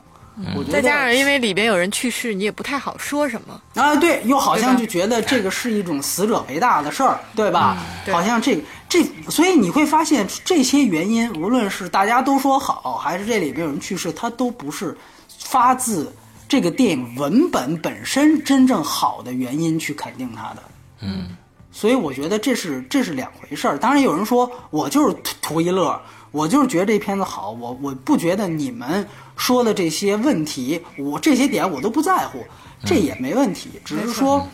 我觉得再加上因为里边有人去世，你也不太好说什么。啊，对，又好像就觉得这个是一种死者为大的事儿，对吧？对好像这个这，所以你会发现这些原因，无论是大家都说好，还是这里边有人去世，它都不是发自这个电影文本本身真正好的原因去肯定它的。嗯，所以我觉得这是这是两回事儿。当然有人说我就是图图一乐，我就是觉得这片子好，我我不觉得你们说的这些问题，我这些点我都不在乎，这也没问题。只是说，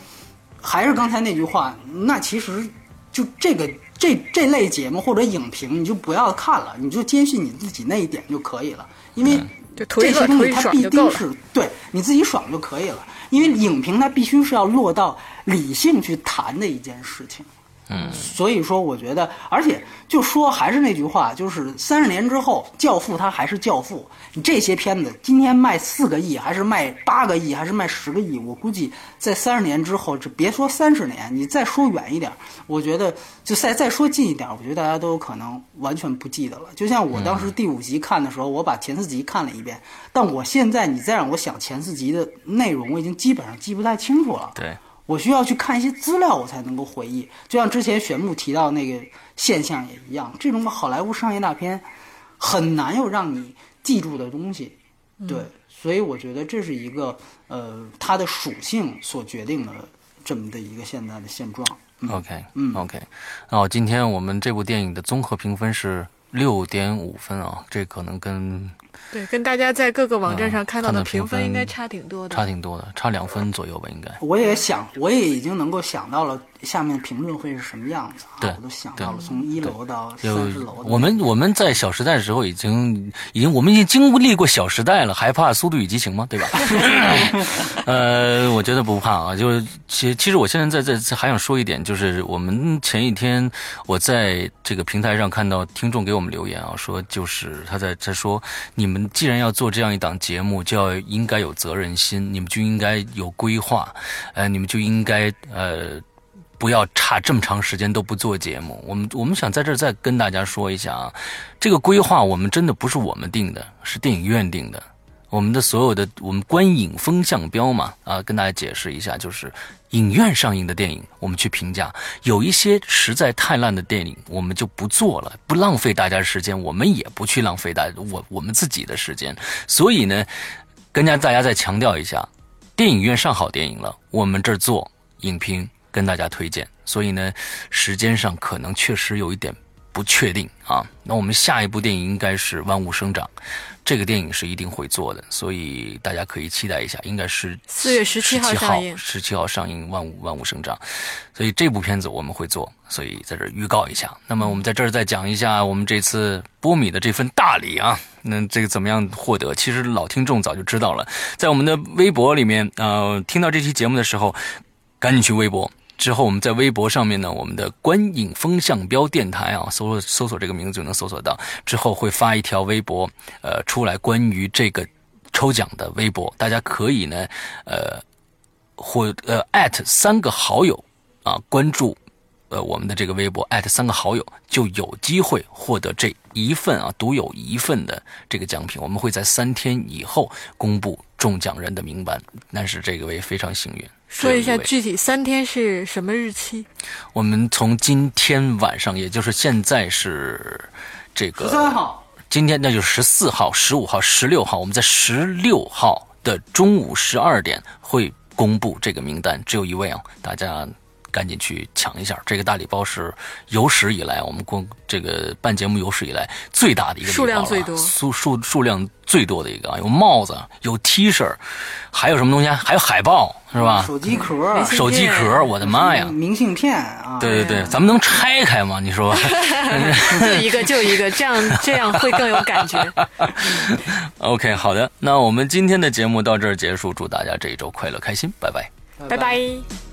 还是刚才那句话，那其实就这个这这类节目或者影评，你就不要看了，你就坚信你自己那一点就可以了，因为这些东西它必定是对你自己爽就可以了，因为影评它必须是要落到理性去谈的一件事情。嗯，所以说，我觉得，而且就说还是那句话，就是三十年之后，《教父》他还是《教父》。你这些片子今天卖四个亿，还是卖八个亿，还是卖十个亿？我估计在三十年之后，这别说三十年，你再说远一点，我觉得就再再说近一点，我觉得大家都有可能完全不记得了。就像我当时第五集看的时候，我把前四集看了一遍，但我现在你再让我想前四集的内容，我已经基本上记不太清楚了。对，我需要去看一些资料，我才能够回忆。就像之前玄牧提到那个现象也一样，这种好莱坞商业大片很难有让你记住的东西。对，所以我觉得这是一个呃它的属性所决定的这么的一个现在的现状。OK，嗯，OK，哦，今天我们这部电影的综合评分是六点五分啊，这可能跟对，跟大家在各个网站上看到的的评分应该差挺多的。差挺多的，差两分左右吧，应该。我也想，我也已经能够想到了下面评论会是什么样子啊！对我都想到了，从一楼到三十楼。我们我们在《小时代》的时候已经已经我们已经经历过《小时代》了，还怕《速度与激情》吗？对吧？呃，我觉得不怕啊。就是其其实我现在在在在还想说一点，就是我们前一天我在这个平台上看到听众给我们留言啊，说就是他在在说，你你们既然要做这样一档节目，就要应该有责任心，你们就应该有规划，呃，你们就应该呃。不要差这么长时间都不做节目。我们我们想在这儿再跟大家说一下啊，这个规划我们真的不是我们定的，是电影院定的。我们的所有的我们观影风向标嘛，啊，跟大家解释一下，就是影院上映的电影，我们去评价；有一些实在太烂的电影，我们就不做了，不浪费大家时间，我们也不去浪费大我我们自己的时间。所以呢，跟家大家再强调一下，电影院上好电影了，我们这儿做影评。跟大家推荐，所以呢，时间上可能确实有一点不确定啊。那我们下一部电影应该是《万物生长》，这个电影是一定会做的，所以大家可以期待一下，应该是四月十七号上映十七号上映《万物万物生长》，所以这部片子我们会做，所以在这儿预告一下。那么我们在这儿再讲一下我们这次波米的这份大礼啊，那这个怎么样获得？其实老听众早就知道了，在我们的微博里面，呃，听到这期节目的时候，赶紧去微博。之后，我们在微博上面呢，我们的观影风向标电台啊，搜搜索这个名字就能搜索到。之后会发一条微博，呃，出来关于这个抽奖的微博，大家可以呢，呃，或呃艾特三个好友啊，关注呃我们的这个微博，艾特三个好友就有机会获得这一份啊独有一份的这个奖品。我们会在三天以后公布中奖人的名单，但是这个位非常幸运。说一下具体三天是什么日期？我们从今天晚上，也就是现在是这个十三号，今天那就是十四号、十五号、十六号，我们在十六号的中午十二点会公布这个名单，只有一位啊，大家赶紧去抢一下。这个大礼包是有史以来我们公这个办节目有史以来最大的一个礼包数量了最多数数数量最多的一个啊，有帽子，有 T 恤，还有什么东西啊？还有海报，是吧？手机壳、手机壳，我的妈呀！明信片啊，对对对，咱们能拆开吗？你说？就一个就一个，这样这样会更有感觉。OK，好的，那我们今天的节目到这儿结束，祝大家这一周快乐开心，拜拜。拜拜。